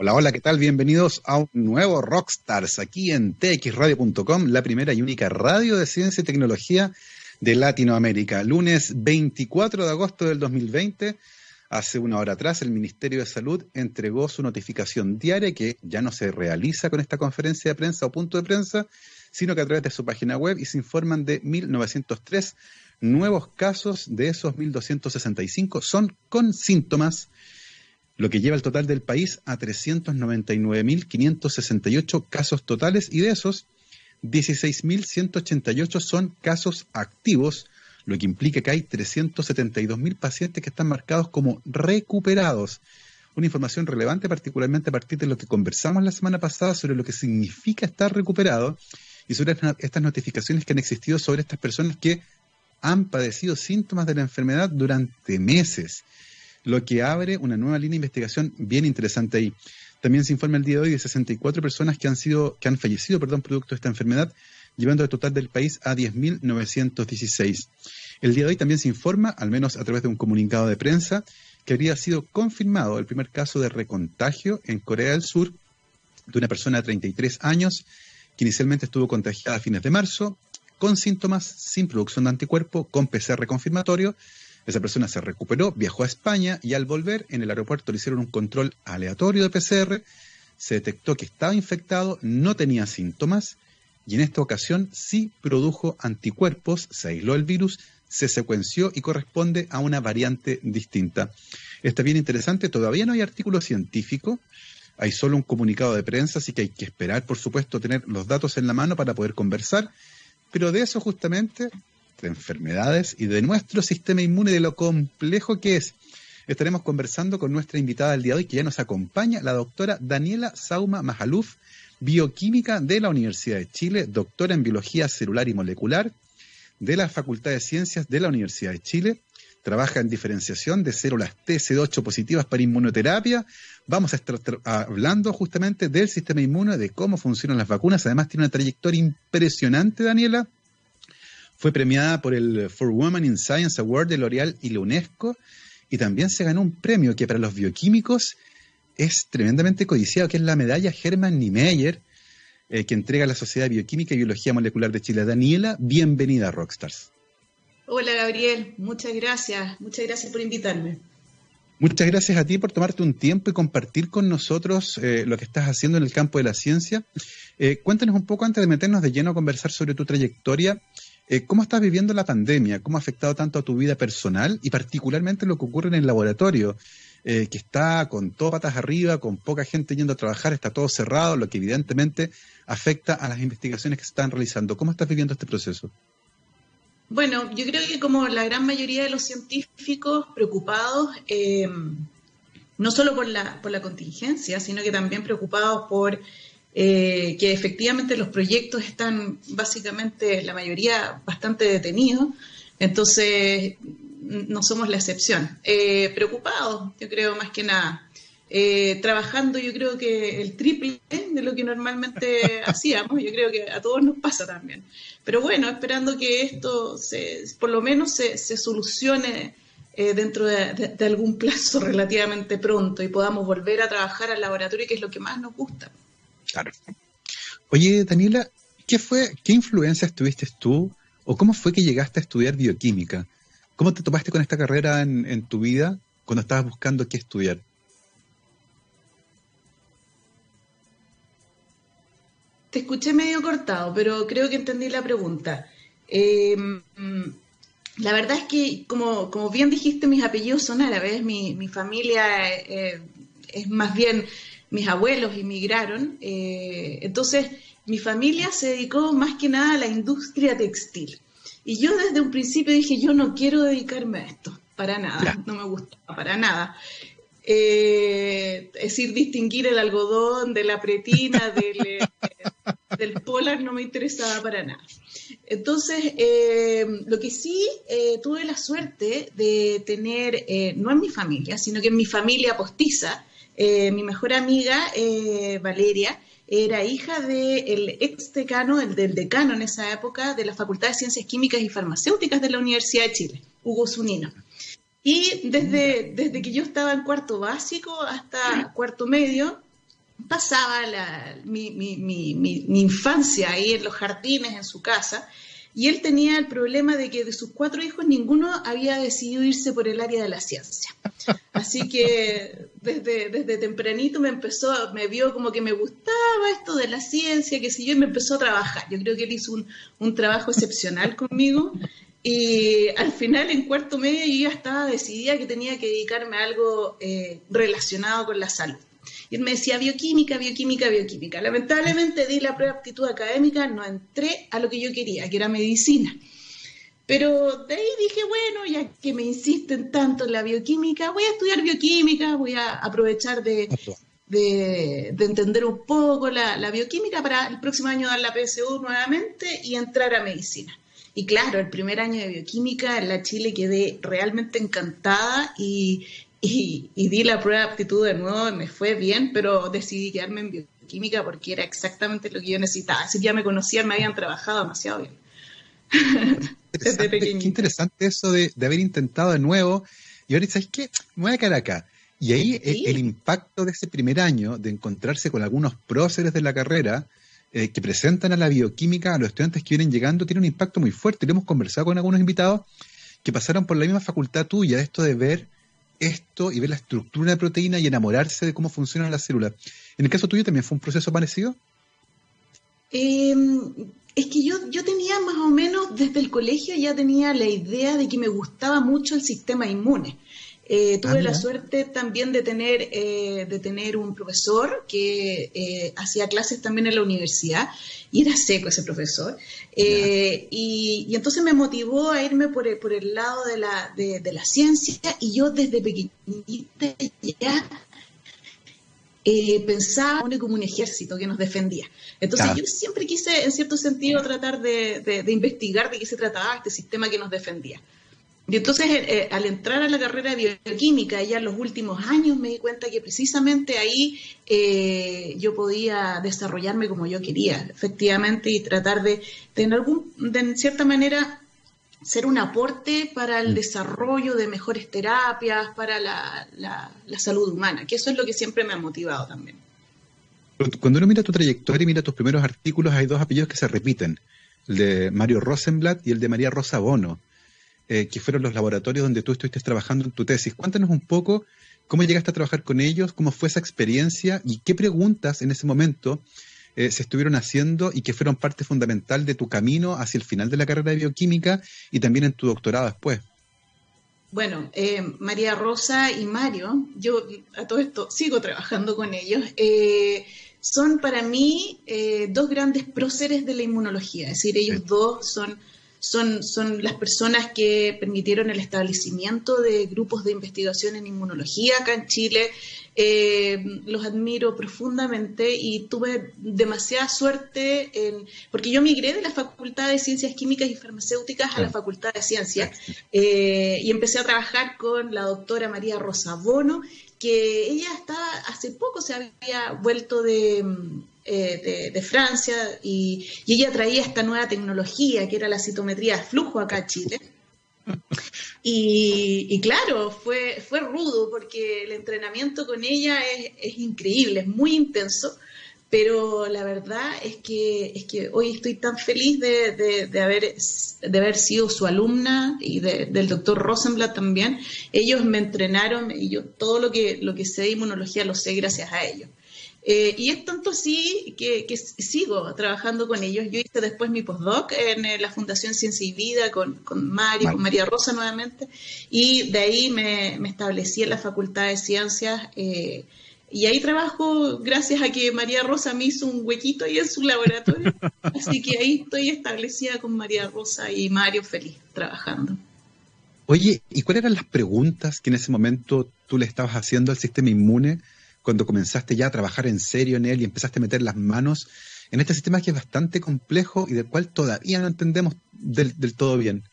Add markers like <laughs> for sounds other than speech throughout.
Hola, hola, ¿qué tal? Bienvenidos a un nuevo Rockstars aquí en txradio.com, la primera y única radio de ciencia y tecnología de Latinoamérica. Lunes 24 de agosto del 2020, hace una hora atrás, el Ministerio de Salud entregó su notificación diaria que ya no se realiza con esta conferencia de prensa o punto de prensa, sino que a través de su página web y se informan de 1903 nuevos casos, de esos 1265 son con síntomas lo que lleva el total del país a 399.568 casos totales y de esos 16.188 son casos activos, lo que implica que hay 372.000 pacientes que están marcados como recuperados. Una información relevante particularmente a partir de lo que conversamos la semana pasada sobre lo que significa estar recuperado y sobre estas notificaciones que han existido sobre estas personas que han padecido síntomas de la enfermedad durante meses lo que abre una nueva línea de investigación bien interesante ahí. También se informa el día de hoy de 64 personas que han sido, que han fallecido, perdón, producto de esta enfermedad, llevando el total del país a 10.916. El día de hoy también se informa, al menos a través de un comunicado de prensa, que habría sido confirmado el primer caso de recontagio en Corea del Sur de una persona de 33 años que inicialmente estuvo contagiada a fines de marzo, con síntomas, sin producción de anticuerpo, con PCR confirmatorio, esa persona se recuperó, viajó a España y al volver en el aeropuerto le hicieron un control aleatorio de PCR, se detectó que estaba infectado, no tenía síntomas y en esta ocasión sí produjo anticuerpos, se aisló el virus, se secuenció y corresponde a una variante distinta. Está bien interesante, todavía no hay artículo científico, hay solo un comunicado de prensa, así que hay que esperar, por supuesto, tener los datos en la mano para poder conversar, pero de eso justamente de enfermedades y de nuestro sistema inmune, de lo complejo que es. Estaremos conversando con nuestra invitada del día de hoy, que ya nos acompaña, la doctora Daniela Sauma Majaluf, bioquímica de la Universidad de Chile, doctora en biología celular y molecular de la Facultad de Ciencias de la Universidad de Chile. Trabaja en diferenciación de células TC8 positivas para inmunoterapia. Vamos a estar hablando justamente del sistema inmune, de cómo funcionan las vacunas. Además, tiene una trayectoria impresionante, Daniela fue premiada por el For Women in Science Award de L'Oreal y la UNESCO y también se ganó un premio que para los bioquímicos es tremendamente codiciado, que es la medalla Hermann Niemeyer, eh, que entrega la Sociedad de Bioquímica y Biología Molecular de Chile. Daniela, bienvenida a Rockstars. Hola Gabriel, muchas gracias, muchas gracias por invitarme. Muchas gracias a ti por tomarte un tiempo y compartir con nosotros eh, lo que estás haciendo en el campo de la ciencia. Eh, cuéntanos un poco antes de meternos de lleno a conversar sobre tu trayectoria. Eh, ¿Cómo estás viviendo la pandemia? ¿Cómo ha afectado tanto a tu vida personal y particularmente lo que ocurre en el laboratorio? Eh, que está con todo patas arriba, con poca gente yendo a trabajar, está todo cerrado, lo que evidentemente afecta a las investigaciones que se están realizando. ¿Cómo estás viviendo este proceso? Bueno, yo creo que como la gran mayoría de los científicos preocupados, eh, no solo por la, por la contingencia, sino que también preocupados por eh, que efectivamente los proyectos están básicamente, la mayoría, bastante detenidos, entonces no somos la excepción. Eh, preocupados, yo creo, más que nada. Eh, trabajando, yo creo que el triple de lo que normalmente <laughs> hacíamos, yo creo que a todos nos pasa también. Pero bueno, esperando que esto se, por lo menos se, solucione dentro de, de, algún plazo <laughs> relativamente pronto y podamos volver a trabajar al laboratorio, que es lo que más nos gusta. Claro. Oye, Daniela, ¿qué fue, qué influencias tuviste tú o cómo fue que llegaste a estudiar bioquímica? ¿Cómo te topaste con esta carrera en, tu vida cuando estabas buscando qué estudiar? Te escuché medio cortado, pero creo que entendí la pregunta. Em, la verdad es que, como, como, bien dijiste, mis apellidos son árabes, mi, mi familia eh, es más bien mis abuelos emigraron, eh, entonces mi familia se dedicó más que nada a la industria textil. Y yo desde un principio dije, yo no quiero dedicarme a esto, para nada, no me gusta, para nada. Eh, es decir, distinguir el algodón de la pretina, <laughs> del, eh, del polar, no me interesaba para nada. Entonces, lo que sí tuve la suerte de tener, no en mi familia, sino que en mi familia postiza, eh, mi mejor amiga, eh, Valeria, era hija del ex decano, el del decano en esa época, de la Facultad de Ciencias Químicas y Farmacéuticas de la Universidad de Chile, Hugo Zunino. Y desde, desde que yo estaba en cuarto básico hasta cuarto medio, pasaba mi, mi, infancia ahí en los jardines en su casa y él tenía el problema de que de sus cuatro hijos ninguno había decidido irse por el área de la ciencia. Así que desde, desde tempranito me empezó, me vio como que me gustaba esto de la ciencia, que si yo, y me empezó a trabajar. Yo creo que él hizo un, un trabajo excepcional conmigo y al final, en cuarto medio, yo ya estaba decidida que tenía que dedicarme a algo eh, relacionado con la salud. Y él me decía bioquímica, bioquímica, bioquímica. Lamentablemente di la prueba de aptitud académica, no entré a lo que yo quería, que era medicina. Pero de ahí dije, bueno, ya que me insisten tanto en la bioquímica, voy a estudiar bioquímica, voy a aprovechar de, de, entender un poco la, la, bioquímica para el próximo año dar la PSU nuevamente y entrar a medicina. Y claro, el primer año de bioquímica en la Chile quedé realmente encantada y, y, di la prueba de aptitud de nuevo, me fue bien, pero decidí quedarme en bioquímica porque era exactamente lo que yo necesitaba. Así que ya me conocían, me habían trabajado demasiado bien. <laughs> Qué interesante eso de, haber intentado de nuevo. Y ahora, ¿sabes qué? Me voy a quedar acá. Y ahí el, impacto de ese primer año, de encontrarse con algunos próceres de la carrera eh, que presentan a la bioquímica a los estudiantes que vienen llegando, tiene un impacto muy fuerte. Y lo hemos conversado con algunos invitados que pasaron por la misma facultad tuya, esto de ver esto y ver la estructura de proteína y enamorarse de cómo funcionan las células. ¿En el caso tuyo también fue un proceso parecido? Em, es que yo, yo tenía más o menos desde el colegio ya tenía la idea de que me gustaba mucho el sistema inmune. Eh, tuve ah, la suerte también de tener, eh, de tener un profesor que eh, hacía clases también en la universidad y era seco ese profesor. Y, y, entonces me motivó a irme por el, por el lado de la, de, de la ciencia y yo desde pequeñita ya pensaba como un ejército que nos defendía. Entonces yo siempre quise, en cierto sentido, tratar de, de, de, investigar de qué se trataba este sistema que nos defendía. Y entonces, eh, eh, al entrar a la carrera de bioquímica, ya en los últimos años me di cuenta que precisamente ahí eh, yo podía desarrollarme como yo quería, efectivamente, y tratar de, de, en, algún, de en cierta manera, ser un aporte para el mm. desarrollo de mejores terapias, para la, la, la salud humana, que eso es lo que siempre me ha motivado también. Cuando uno mira tu trayectoria y mira tus primeros artículos, hay dos apellidos que se repiten, el de Mario Rosenblatt y el de María Rosa Bono. Eh, que fueron los laboratorios donde tú estuviste trabajando en tu tesis. Cuéntanos un poco cómo llegaste a trabajar con ellos, cómo fue esa experiencia y qué preguntas en ese momento eh, se estuvieron haciendo y que fueron parte fundamental de tu camino hacia el final de la carrera de bioquímica y también en tu doctorado después. Bueno, eh, María Rosa y Mario, yo a todo esto sigo trabajando con ellos, son para mí dos grandes próceres de la inmunología, es decir, ellos dos son son, son las personas que permitieron el establecimiento de grupos de investigación en inmunología acá en Chile. Eh, los admiro profundamente y tuve demasiada suerte en, porque yo migré de la Facultad de Ciencias Químicas y Farmacéuticas a la Facultad de Ciencias eh, y empecé a trabajar con la doctora María Rosa Bono, que ella estaba hace poco se había vuelto de eh, de, Francia y, ella traía esta nueva tecnología que era la citometría de flujo acá a Chile. Y, claro, fue, fue rudo porque el entrenamiento con ella es, increíble, es muy intenso, pero la verdad es que, es que hoy estoy tan feliz de, haber, de haber sido su alumna y del doctor Rosenblatt también. Ellos me entrenaron y yo todo lo que, lo que sé de inmunología lo sé gracias a ellos. Eh, y es tanto así que, sigo trabajando con ellos. Yo hice después mi postdoc en eh, la Fundación Ciencia y Vida con, con Mario, con María Rosa nuevamente, y de ahí me, establecí en la Facultad de Ciencias. Eh, y ahí trabajo gracias a que María Rosa me hizo un huequito ahí en su laboratorio. <laughs> Así que ahí estoy establecida con María Rosa y Mario feliz trabajando. Oye, ¿y cuáles eran las preguntas que en ese momento tú le estabas haciendo al sistema inmune? Cuando comenzaste ya a trabajar en serio en él y empezaste a meter las manos en este sistema que es bastante complejo y del cual todavía no entendemos del, todo bien?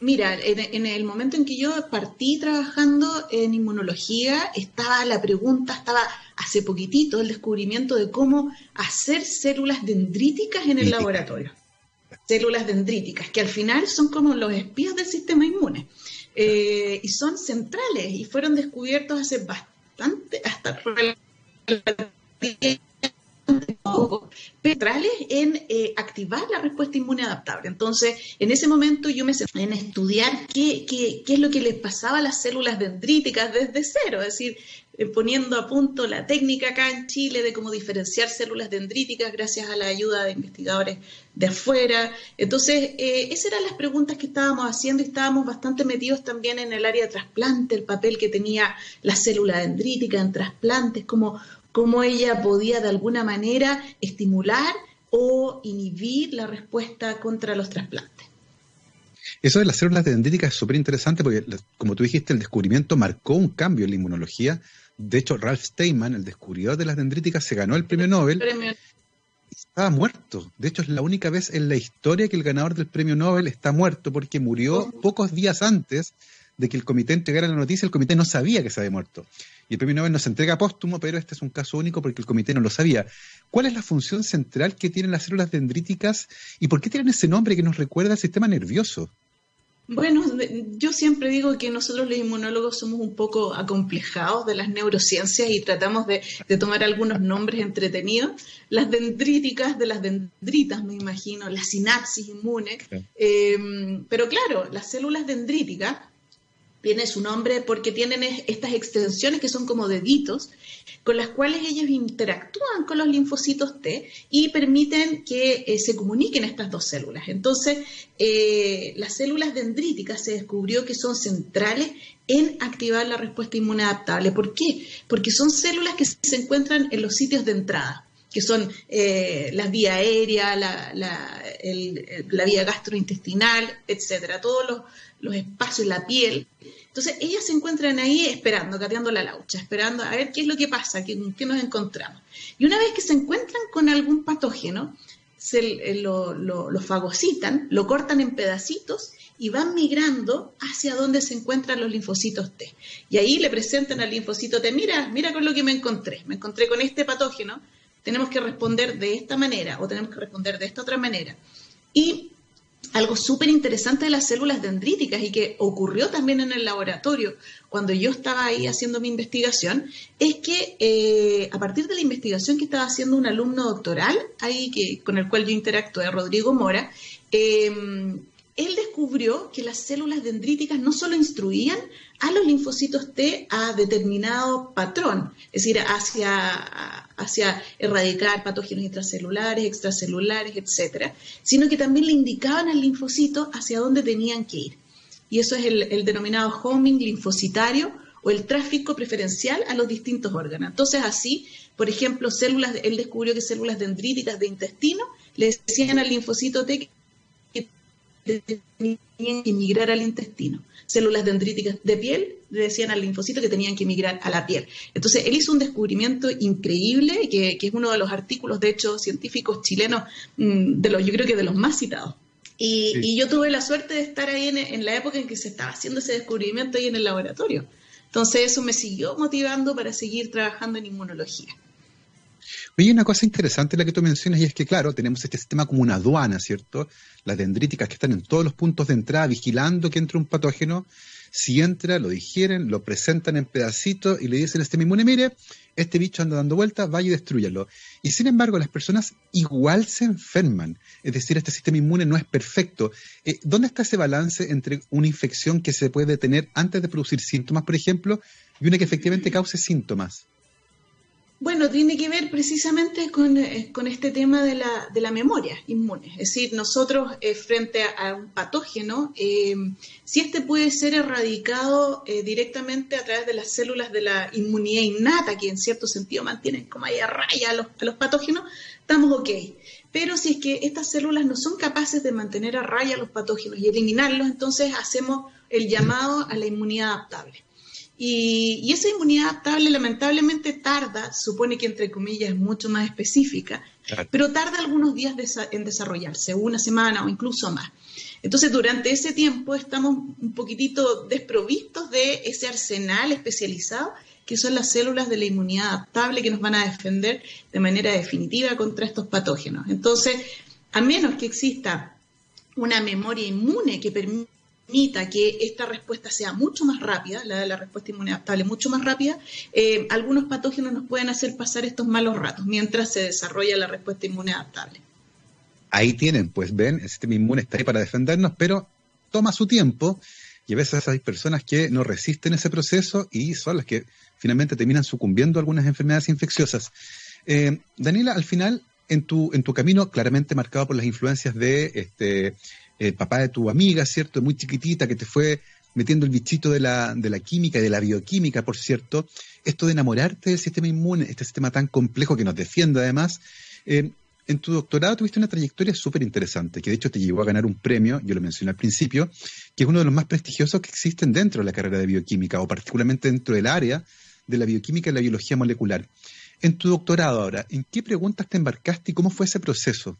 Mira, en, el momento en que yo partí trabajando en inmunología, estaba la pregunta, estaba hace poquitito el descubrimiento de cómo hacer células dendríticas en el laboratorio. Células dendríticas, que al final son como los espías del sistema inmune. Eh, y son centrales y fueron descubiertos hace bastante hasta centrales en eh, activar la respuesta inmune adaptable. Entonces, en ese momento yo me centré en estudiar qué, qué, qué, es lo que les pasaba a las células dendríticas desde cero, es decir, poniendo a punto la técnica acá en Chile de cómo diferenciar células dendríticas gracias a la ayuda de investigadores de afuera. Entonces, eh, esas eran las preguntas que estábamos haciendo y estábamos bastante metidos también en el área de trasplante, el papel que tenía la célula dendrítica en trasplantes, cómo, cómo ella podía de alguna manera estimular o inhibir la respuesta contra los trasplantes. Eso de las células dendríticas es súper interesante porque, como tú dijiste, el descubrimiento marcó un cambio en la inmunología. De hecho, Ralph Steinman, el descubridor de las dendríticas, se ganó el premio Nobel. Estaba muerto. De hecho, es la única vez en la historia que el ganador del premio Nobel está muerto porque murió pocos días antes de que el comité entregara la noticia. El comité no sabía que se había muerto. Y el premio Nobel no se entrega póstumo, pero este es un caso único porque el comité no lo sabía. ¿Cuál es la función central que tienen las células dendríticas y por qué tienen ese nombre que nos recuerda al sistema nervioso? Bueno, yo siempre digo que nosotros los inmunólogos somos un poco acomplejados de las neurociencias y tratamos de, tomar algunos nombres entretenidos. Las dendríticas de las dendritas, me imagino, la sinapsis inmune. Eh, pero claro, las células dendríticas tiene su nombre porque tienen estas extensiones que son como deditos, con las cuales ellos interactúan con los linfocitos T y permiten que eh, se comuniquen estas dos células. Entonces, eh, las células dendríticas se descubrió que son centrales en activar la respuesta inmune adaptable. ¿Por qué? Porque son células que se encuentran en los sitios de entrada que son eh, la vía aérea, la, la, vía gastrointestinal, etcétera, todos los, los espacios, la piel. Entonces, ellas se encuentran ahí esperando, cateando la laucha, esperando a ver qué es lo que pasa, qué, qué nos encontramos. Y una vez que se encuentran con algún patógeno, se eh, lo, lo, fagocitan, lo cortan en pedacitos y van migrando hacia donde se encuentran los linfocitos T. Y ahí le presentan al linfocito T, mira, mira con lo que me encontré, me encontré con este patógeno, tenemos que responder de esta manera o tenemos que responder de esta otra manera. Y algo súper interesante de las células dendríticas y que ocurrió también en el laboratorio cuando yo estaba ahí haciendo mi investigación, es que eh, a partir de la investigación que estaba haciendo un alumno doctoral, ahí que, con el cual yo interactué, Rodrigo Mora, eh, él descubrió que las células dendríticas no solo instruían a los linfocitos T a determinado patrón, es decir, hacia, hacia erradicar patógenos intracelulares, extracelulares, etcétera, sino que también le indicaban al linfocito hacia dónde tenían que ir. Y eso es el, el denominado homing linfocitario o el tráfico preferencial a los distintos órganos. Entonces, así, por ejemplo, células, él descubrió que células dendríticas de intestino le decían al linfocito T tenían que emigrar al intestino. Células dendríticas de piel le decían al linfocito que tenían que emigrar a la piel. Entonces, él hizo un descubrimiento increíble, que, es uno de los artículos, de hecho, científicos chilenos, mm, de los, yo creo que de los más citados. Y, yo tuve la suerte de estar ahí en, la época en que se estaba haciendo ese descubrimiento ahí en el laboratorio. Entonces, eso me siguió motivando para seguir trabajando en inmunología. Oye, una cosa interesante la que tú mencionas y es que, claro, tenemos este sistema como una aduana, ¿cierto? Las dendríticas que están en todos los puntos de entrada vigilando que entre un patógeno. Si entra, lo digieren, lo presentan en pedacitos y le dicen a este inmune, mire, este bicho anda dando vueltas, vaya y destruyalo. Y sin embargo, las personas igual se enferman. Es decir, este sistema inmune no es perfecto. Eh, ¿Dónde está ese balance entre una infección que se puede tener antes de producir síntomas, por ejemplo, y una que efectivamente cause síntomas? Bueno, tiene que ver precisamente con, eh, este tema de la, de la, memoria inmune. Es decir, nosotros eh, frente a, un patógeno, eh, si este puede ser erradicado directamente a través de las células de la inmunidad innata, que en cierto sentido mantienen como ahí a raya a los, a los patógenos, estamos ok. Pero si es que estas células no son capaces de mantener a raya a los patógenos y eliminarlos, entonces hacemos el llamado a la inmunidad adaptable. Y, esa inmunidad adaptable lamentablemente tarda, supone que entre comillas es mucho más específica, pero tarda algunos días en desarrollarse, una semana o incluso más. Entonces, durante ese tiempo estamos un poquitito desprovistos de ese arsenal especializado que son las células de la inmunidad adaptable que nos van a defender de manera definitiva contra estos patógenos. Entonces, a menos que exista una memoria inmune que permita permita que esta respuesta sea mucho más rápida, la de la respuesta inmune adaptable mucho más rápida, eh, algunos patógenos nos pueden hacer pasar estos malos ratos mientras se desarrolla la respuesta inmune adaptable. Ahí tienen, pues ven, el sistema inmune está ahí para defendernos, pero toma su tiempo y a veces hay personas que no resisten ese proceso y son las que finalmente terminan sucumbiendo algunas enfermedades infecciosas. Eh, Daniela, al final, en tu, en tu camino, claramente marcado por las influencias de este el papá de tu amiga, ¿cierto? Muy chiquitita, que te fue metiendo el bichito de la, de la química y de la bioquímica, por cierto, esto de enamorarte del sistema inmune, este sistema tan complejo que nos defiende además. Eh, en tu doctorado tuviste una trayectoria súper interesante, que de hecho te llevó a ganar un premio, yo lo mencioné al principio, que es uno de los más prestigiosos que existen dentro de la carrera de bioquímica, o particularmente dentro del área de la bioquímica y la biología molecular. En tu doctorado ahora, ¿en qué preguntas te embarcaste y cómo fue ese proceso?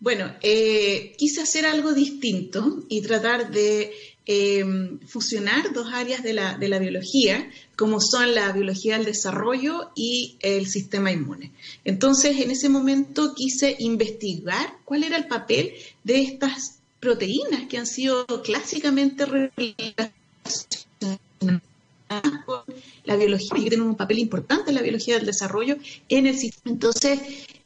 Bueno, eh, quise hacer algo distinto y tratar de eh, fusionar dos áreas de la, de la, biología, como son la biología del desarrollo y el sistema inmune. Entonces, en ese momento quise investigar cuál era el papel de estas proteínas que han sido clásicamente relacionadas con la biología y que tienen un papel importante en la biología del desarrollo en el sistema. Entonces,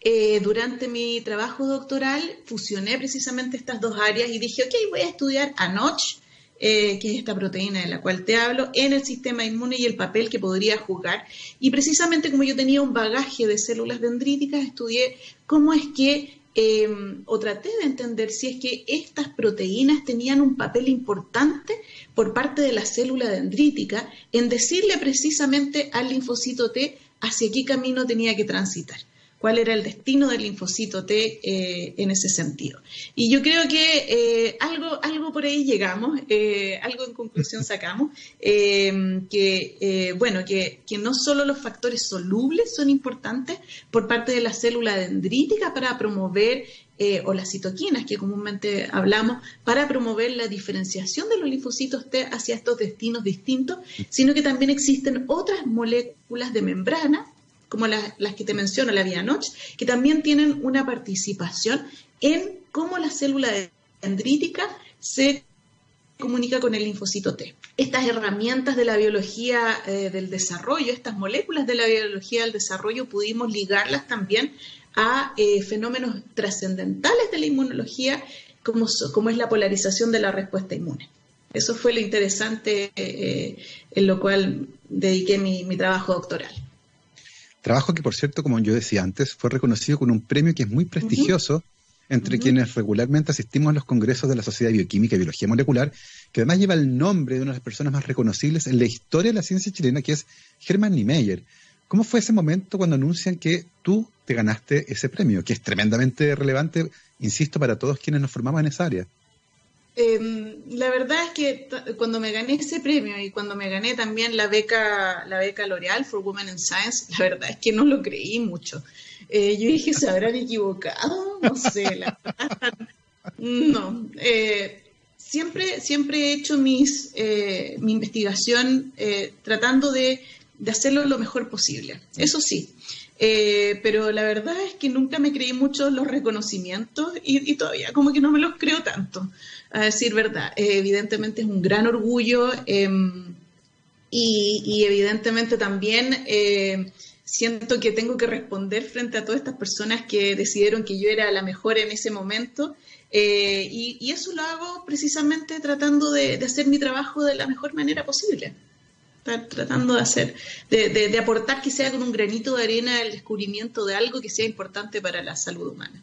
eh, durante mi trabajo doctoral fusioné precisamente estas dos áreas y dije, ok, voy a estudiar ANOCH, eh, que es esta proteína de la cual te hablo, en el sistema inmune y el papel que podría jugar. Y precisamente como yo tenía un bagaje de células dendríticas, estudié cómo es que, em, o traté de entender si es que estas proteínas tenían un papel importante por parte de la célula dendrítica en decirle precisamente al linfocito T hacia qué camino tenía que transitar cuál era el destino del linfocito T eh, en ese sentido. Y yo creo que eh, algo, algo por ahí llegamos, eh, algo en conclusión <laughs> sacamos, que, bueno, que, que, no solo los factores solubles son importantes por parte de la célula dendrítica para promover, o las citoquinas que comúnmente hablamos, para promover la diferenciación de los linfocitos T hacia estos destinos distintos, sino que también existen otras moléculas de membrana como las, que te menciono, la vía Notch, que también tienen una participación en cómo la célula dendrítica se comunica con el linfocito T. Estas herramientas de la biología eh, del desarrollo, estas moléculas de la biología del desarrollo, pudimos ligarlas también a eh, fenómenos trascendentales de la inmunología, como, como, es la polarización de la respuesta inmune. Eso fue lo interesante eh, en lo cual dediqué mi trabajo doctoral. Trabajo que, por cierto, como yo decía antes, fue reconocido con un premio que es muy prestigioso entre quienes regularmente asistimos a los congresos de la Sociedad de Bioquímica y Biología Molecular, que además lleva el nombre de una de las personas más reconocibles en la historia de la ciencia chilena, que es Hermann Niemeyer. ¿Cómo fue ese momento cuando anuncian que tú te ganaste ese premio, que es tremendamente relevante, insisto, para todos quienes nos formamos en esa área? Eh, la verdad es que cuando me gané ese premio y cuando me gané también la beca, la beca L'Oreal for Women in Science, la verdad es que no lo creí mucho. Eh, yo dije, ¿se habrán equivocado? No sé, la verdad. No. Eh, siempre, siempre he hecho mis, eh, mi investigación tratando de, de hacerlo lo mejor posible. Eso sí. pero la verdad es que nunca me creí mucho los reconocimientos y, y, todavía como que no me los creo tanto a decir verdad. Eh, evidentemente es un gran orgullo em, y, evidentemente también eh, siento que tengo que responder frente a todas estas personas que decidieron que yo era la mejor en ese momento. Eh, y, eso lo hago precisamente tratando de, hacer mi trabajo de la mejor manera posible. Tratando de hacer, de, de aportar que sea con un granito de arena el descubrimiento de algo que sea importante para la salud humana.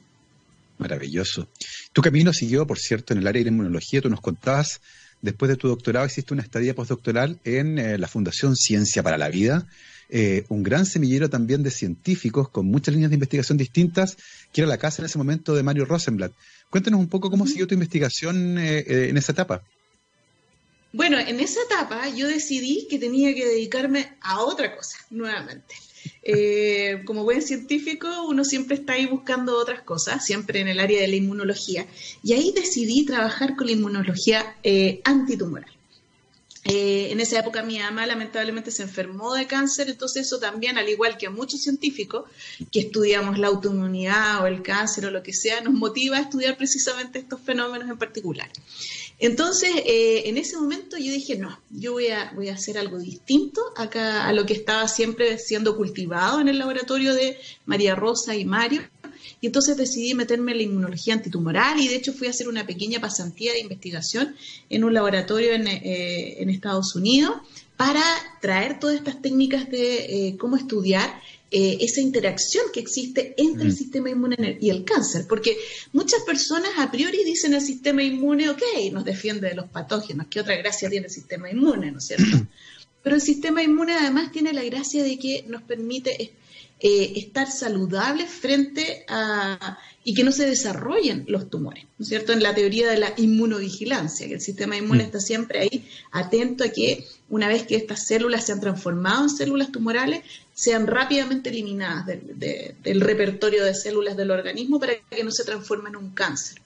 Maravilloso. Tu camino siguió, por cierto, en el área de inmunología. Tú nos contabas, después de tu doctorado, hiciste una estadía postdoctoral en eh, la Fundación Ciencia para la Vida, eh, un gran semillero también de científicos con muchas líneas de investigación distintas, que era la casa en ese momento de Mario Rosenblatt. Cuéntanos un poco cómo siguió tu investigación eh, en esa etapa. Bueno, en esa etapa yo decidí que tenía que dedicarme a otra cosa, nuevamente. Eh, como buen científico, uno siempre está ahí buscando otras cosas, siempre en el área de la inmunología. Y ahí decidí trabajar con la inmunología eh, antitumoral. Eh, en esa época mi ama lamentablemente se enfermó de cáncer, entonces eso también, al igual que a muchos científicos que estudiamos la autoinmunidad o el cáncer o lo que sea, nos motiva a estudiar precisamente estos fenómenos en particular. Entonces, eh, en ese momento yo dije, no, yo voy a, voy a hacer algo distinto acá a lo que estaba siempre siendo cultivado en el laboratorio de María Rosa y Mario. Y entonces decidí meterme en la inmunología antitumoral y de hecho fui a hacer una pequeña pasantía de investigación en un laboratorio en, eh, Estados Unidos para traer todas estas técnicas de eh, cómo estudiar eh, esa interacción que existe entre el mm. sistema inmune y el cáncer, porque muchas personas a priori dicen el sistema inmune, ok, nos defiende de los patógenos, ¿qué otra gracia tiene el sistema inmune, no es cierto? <clears throat> Pero el sistema inmune además tiene la gracia de que nos permite eh, estar saludables frente a y que no se desarrollen los tumores, ¿no es cierto? En la teoría de la inmunovigilancia, que el sistema inmune mm. está siempre ahí atento a que una vez que estas células se han transformado en células tumorales, sean rápidamente eliminadas del repertorio de células del organismo para que no se transformen en un cáncer.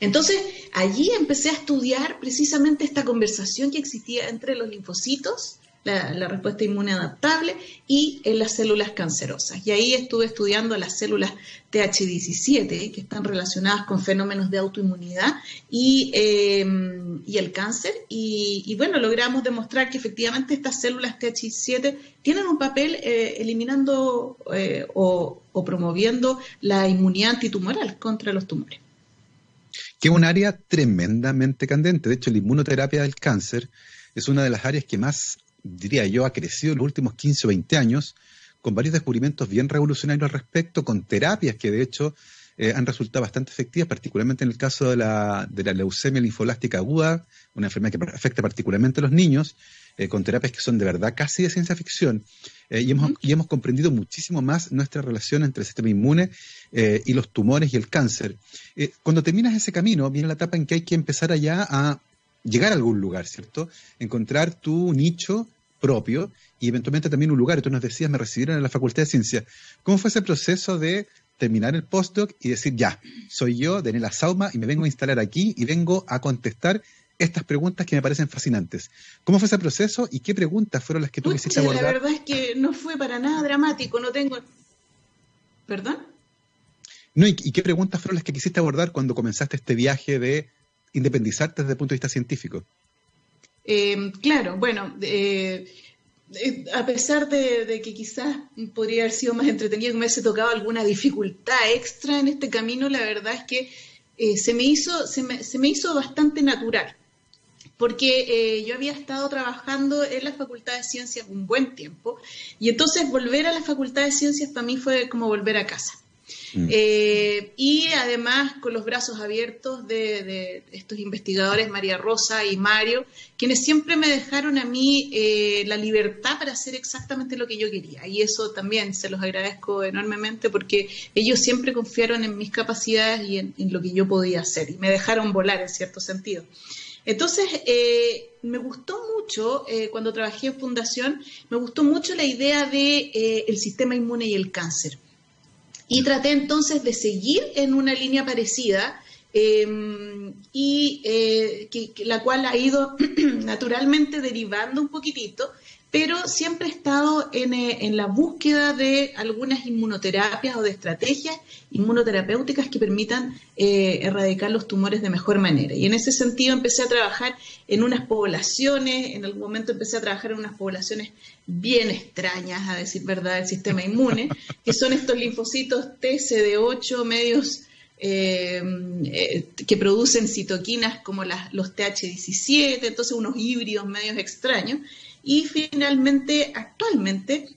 Entonces, allí empecé a estudiar precisamente esta conversación que existía entre los linfocitos la, respuesta inmune adaptable y en las células cancerosas. Y ahí estuve estudiando las células TH17, que están relacionadas con fenómenos de autoinmunidad y, em, el cáncer. Y, bueno, logramos demostrar que efectivamente estas células TH17 tienen un papel eh, eliminando eh, o, o promoviendo la inmunidad antitumoral contra los tumores que es un área tremendamente candente. De hecho, la inmunoterapia del cáncer es una de las áreas que más diría yo, ha crecido en los últimos 15 o 20 años, con varios descubrimientos bien revolucionarios al respecto, con terapias que de hecho eh, han resultado bastante efectivas, particularmente en el caso de la, de la leucemia linfolástica aguda, una enfermedad que afecta particularmente a los niños, eh, con terapias que son de verdad casi de ciencia ficción. Eh, y, hemos, y hemos comprendido muchísimo más nuestra relación entre el sistema inmune y los tumores y el cáncer. cuando terminas ese camino, viene la etapa en que hay que empezar allá a llegar a algún lugar, ¿cierto? Encontrar tu nicho propio y eventualmente también un lugar. Y tú nos decías, me recibieron en la Facultad de Ciencia. ¿Cómo fue ese proceso de terminar el postdoc y decir, ya, soy yo, Daniela Sauma, y me vengo a instalar aquí y vengo a contestar estas preguntas que me parecen fascinantes. ¿Cómo fue ese proceso y qué preguntas fueron las que tú quisiste abordar? La verdad es que no fue para nada dramático, no tengo... ¿Perdón? No, ¿y, qué preguntas fueron las que quisiste abordar cuando comenzaste este viaje de independizarte desde el punto de vista científico? Eh, claro, bueno, eh, eh, a pesar de, que quizás podría haber sido más entretenido que me hubiese tocado alguna dificultad extra en este camino, la verdad es que se, me hizo, se, me, se me hizo bastante natural porque yo había estado trabajando en la Facultad de Ciencias un buen tiempo y entonces volver a la Facultad de Ciencias para mí fue como volver a casa. Mm. Eh, y además con los brazos abiertos de, estos investigadores, María Rosa y Mario, quienes siempre me dejaron a mí eh, la libertad para hacer exactamente lo que yo quería. Y eso también se los agradezco enormemente porque ellos siempre confiaron en mis capacidades y en, lo que yo podía hacer y me dejaron volar en cierto sentido. Entonces, eh, me gustó mucho, cuando trabajé en Fundación, me gustó mucho la idea de sistema inmune y el cáncer. Y traté entonces de seguir en una línea parecida em, y eh, la cual ha ido <clears throat> naturalmente derivando un poquitito pero siempre he estado eh, en, la búsqueda de algunas inmunoterapias o de estrategias inmunoterapéuticas que permitan eh, erradicar los tumores de mejor manera. Y en ese sentido empecé a trabajar en unas poblaciones, en algún momento empecé a trabajar en unas poblaciones bien extrañas, a decir verdad, del sistema inmune, que son estos linfocitos TCD8 medios eh, que producen citoquinas como los TH17, entonces unos híbridos medios extraños. Y finalmente, actualmente,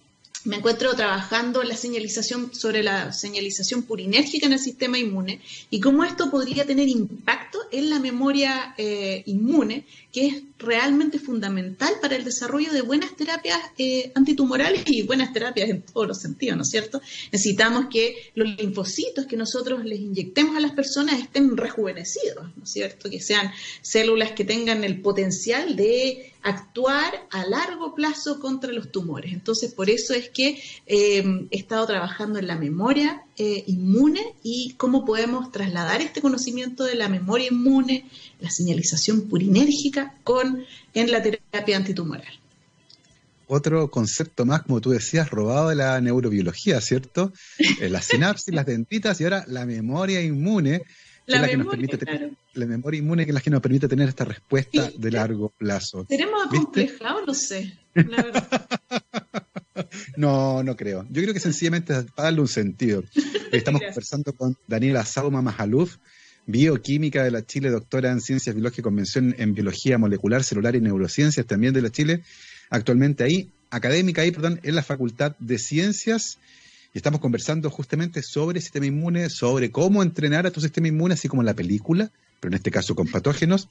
me encuentro trabajando la señalización sobre la señalización purinérgica en el sistema inmune y cómo esto podría tener impacto en la memoria eh, inmune, que es realmente fundamental para el desarrollo de buenas terapias eh, antitumorales y buenas terapias en todos los sentidos, ¿no es cierto? Necesitamos que los linfocitos que nosotros les inyectemos a las personas estén rejuvenecidos, ¿no es cierto? Que sean células que tengan el potencial de actuar a largo plazo contra los tumores. Entonces, por eso es que eh, he estado trabajando en la memoria eh, inmune y cómo podemos trasladar este conocimiento de la memoria inmune, la señalización purinérgica, con en la terapia antitumoral. Otro concepto más, como tú decías, robado de la neurobiología, ¿cierto? Eh, las sinapsis, las dendritas y ahora la memoria inmune la, que nos permite tener, la memoria inmune que es la que nos permite tener esta respuesta de largo plazo. ¿Seremos acomplejados? No sé, la verdad. <laughs> No, no creo. Yo creo que sencillamente para darle un sentido. Estamos conversando con Daniela Sauma Majaluf, bioquímica de la Chile, doctora en Ciencias Biológicas, convención en Biología Molecular, Celular y Neurociencias también de la Chile, actualmente ahí, académica ahí, perdón, en la Facultad de Ciencias. Y estamos conversando justamente sobre el sistema inmune, sobre cómo entrenar a tu sistema inmune, así como en la película, pero en este caso con patógenos.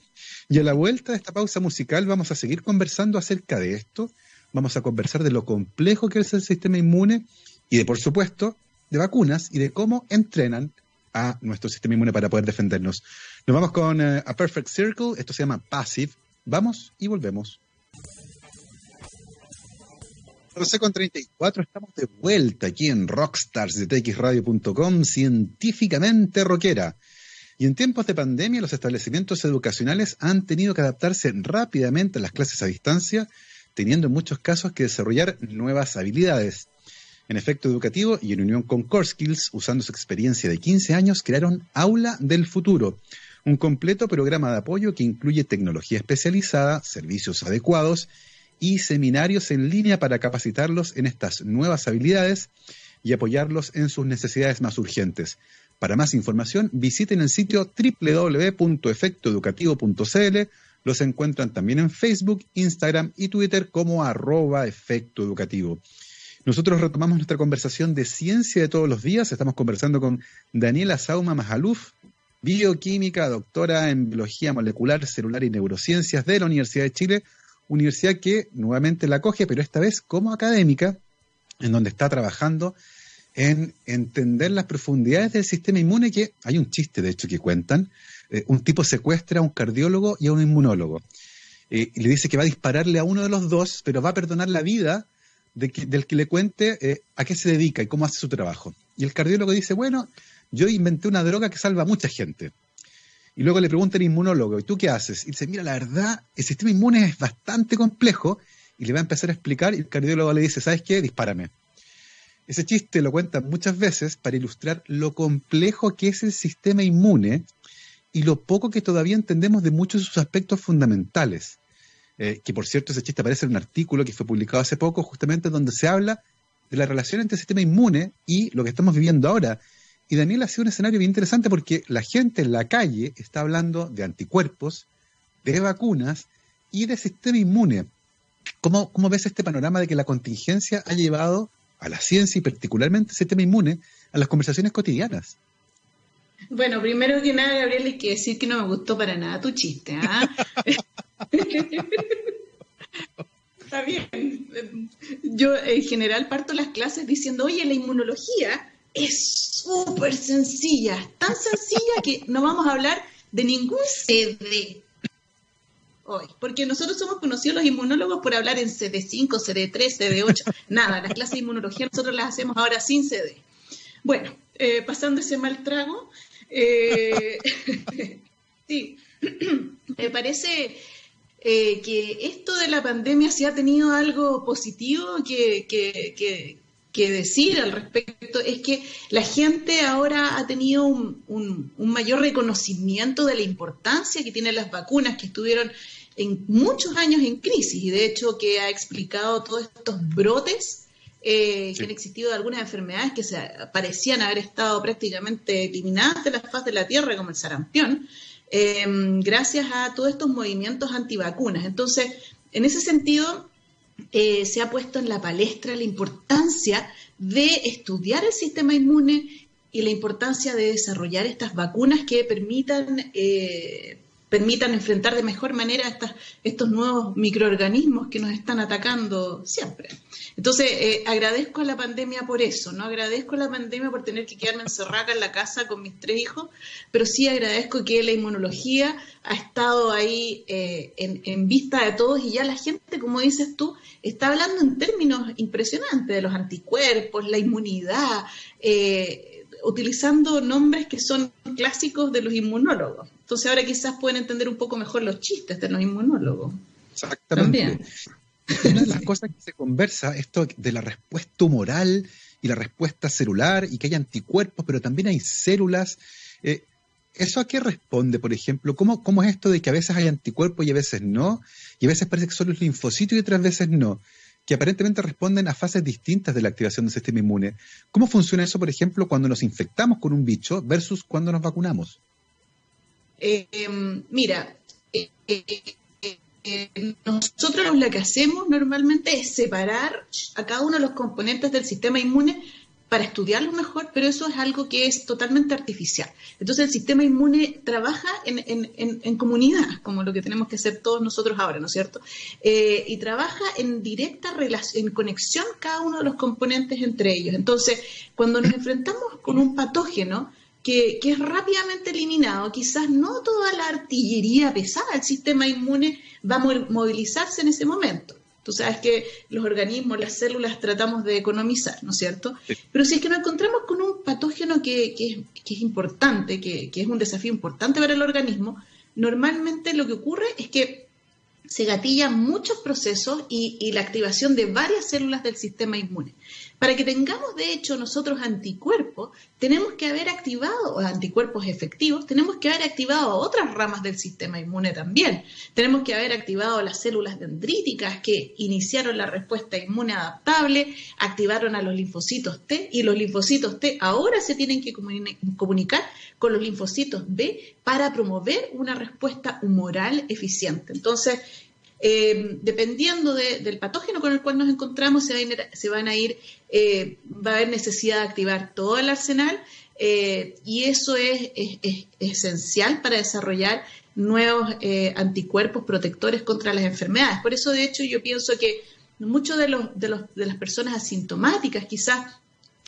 Y a la vuelta de esta pausa musical vamos a seguir conversando acerca de esto. Vamos a conversar de lo complejo que es el sistema inmune y de, por supuesto, de vacunas y de cómo entrenan a nuestro sistema inmune para poder defendernos. Nos vamos con eh, A Perfect Circle, esto se llama Passive. Vamos y volvemos. 12 con 34, estamos de vuelta aquí en Rockstars de txradio.com, científicamente rockera. Y en tiempos de pandemia, los establecimientos educacionales han tenido que adaptarse rápidamente a las clases a distancia, teniendo en muchos casos que desarrollar nuevas habilidades. En efecto educativo y en unión con Core Skills, usando su experiencia de 15 años, crearon Aula del Futuro, un completo programa de apoyo que incluye tecnología especializada, servicios adecuados y seminarios en línea para capacitarlos en estas nuevas habilidades y apoyarlos en sus necesidades más urgentes. Para más información, visiten el sitio www.efectoeducativo.cl. Los encuentran también en Facebook, Instagram y Twitter como arroba efecto educativo. Nosotros retomamos nuestra conversación de ciencia de todos los días. Estamos conversando con Daniela Sauma Majaluf, bioquímica, doctora en biología molecular, celular y neurociencias de la Universidad de Chile, universidad que nuevamente la coge, pero esta vez como académica, en donde está trabajando en entender las profundidades del sistema inmune, que hay un chiste, de hecho, que cuentan. Eh, un tipo secuestra a un cardiólogo y a un inmunólogo. Eh, y le dice que va a dispararle a uno de los dos, pero va a perdonar la vida del que le cuente eh, a qué se dedica y cómo hace su trabajo. Y el cardiólogo dice, bueno, yo inventé una droga que salva a mucha gente. Y luego le pregunta al inmunólogo, ¿y tú qué haces? Y dice, mira, la verdad, el sistema inmune es bastante complejo. Y le va a empezar a explicar y el cardiólogo le dice, ¿sabes qué? Dispárame. Ese chiste lo cuentan muchas veces para ilustrar lo complejo que es el sistema inmune y lo poco que todavía entendemos de muchos de sus aspectos fundamentales. Eh, que por cierto ese chiste aparece en un artículo que fue publicado hace poco, justamente donde se habla de la relación entre el sistema inmune y lo que estamos viviendo ahora. Y Daniel ha sido un escenario bien interesante porque la gente en la calle está hablando de anticuerpos, de vacunas y de sistema inmune. ¿Cómo, ¿Cómo ves este panorama de que la contingencia ha llevado a la ciencia y particularmente el sistema inmune a las conversaciones cotidianas? Bueno, primero que nada, Gabriel, hay que decir que no me gustó para nada tu chiste. ¿ah? <laughs> Está bien. Yo en general parto las clases diciendo, oye, la inmunología es súper sencilla, tan sencilla que no vamos a hablar de ningún CD hoy, porque nosotros somos conocidos los inmunólogos por hablar en CD5, CD3, CD8, nada, las clases de inmunología nosotros las hacemos ahora sin CD. Bueno, eh, pasando ese mal trago, eh, <laughs> sí, <clears throat> me parece eh, que esto de la pandemia sí ha tenido algo positivo que, que, decir al respecto, es que la gente ahora ha tenido un, un, mayor reconocimiento de la importancia que tienen las vacunas que estuvieron en muchos años en crisis y de hecho que ha explicado todos estos brotes eh, que han existido algunas enfermedades que se parecían haber estado prácticamente eliminadas de la faz de la Tierra, como el sarampión, em, gracias a todos estos movimientos antivacunas. Entonces, en ese sentido, eh, se ha puesto en la palestra la importancia de estudiar el sistema inmune y la importancia de desarrollar estas vacunas que permitan eh, permitan enfrentar de mejor manera estos nuevos microorganismos que nos están atacando siempre. Entonces, eh, agradezco a la pandemia por eso, no agradezco a la pandemia por tener que quedarme encerrada en la casa con mis tres hijos, pero sí agradezco que la inmunología ha estado ahí eh, en, vista de todos y ya la gente, como dices tú, está hablando en términos impresionantes de los anticuerpos, la inmunidad, eh, utilizando nombres que son clásicos de los inmunólogos. Entonces ahora quizás pueden entender un poco mejor los chistes de los inmunólogos. Exactamente. Una de las cosas que se conversa, esto de la respuesta tumoral y la respuesta celular, y que hay anticuerpos, pero también hay células. Eh, ¿eso a qué responde, por ejemplo? ¿Cómo, ¿Cómo es esto de que a veces hay anticuerpos y a veces no? Y a veces parece que solo es linfocito y otras veces no que aparentemente responden a fases distintas de la activación del sistema inmune. ¿Cómo funciona eso, por ejemplo, cuando nos infectamos con un bicho versus cuando nos vacunamos? Eh, mira, eh, eh, nosotros lo que hacemos normalmente es separar a cada uno de los componentes del sistema inmune para estudiarlo mejor, pero eso es algo que es totalmente artificial. Entonces el sistema inmune trabaja en, comunidad, como lo que tenemos que hacer todos nosotros ahora, ¿no es cierto? Y trabaja en directa relación, en conexión cada uno de los componentes entre ellos. Entonces, cuando nos enfrentamos con un patógeno, que, que, es rápidamente eliminado, quizás no toda la artillería pesada del sistema inmune va a movilizarse en ese momento. Tú sabes que los organismos, las células tratamos de economizar, ¿no es cierto? Pero si es que nos encontramos con un patógeno que, es, importante, que, es un desafío importante para el organismo, normalmente lo que ocurre es que se gatillan muchos procesos y, la activación de varias células del sistema inmune. Para que tengamos, de hecho, nosotros anticuerpos, tenemos que haber activado, anticuerpos efectivos, tenemos que haber activado otras ramas del sistema inmune también. Tenemos que haber activado las células dendríticas que iniciaron la respuesta inmune adaptable, activaron a los linfocitos T y los linfocitos T ahora se tienen que comunicar con los linfocitos B para promover una respuesta humoral eficiente. Entonces, eh, dependiendo del patógeno con el cual nos encontramos, se, van a ir, eh, va a haber necesidad de activar todo el arsenal eh, y eso es, esencial para desarrollar nuevos anticuerpos protectores contra las enfermedades. Por eso, de hecho, yo pienso que muchos de, los, de, los, de las personas asintomáticas quizás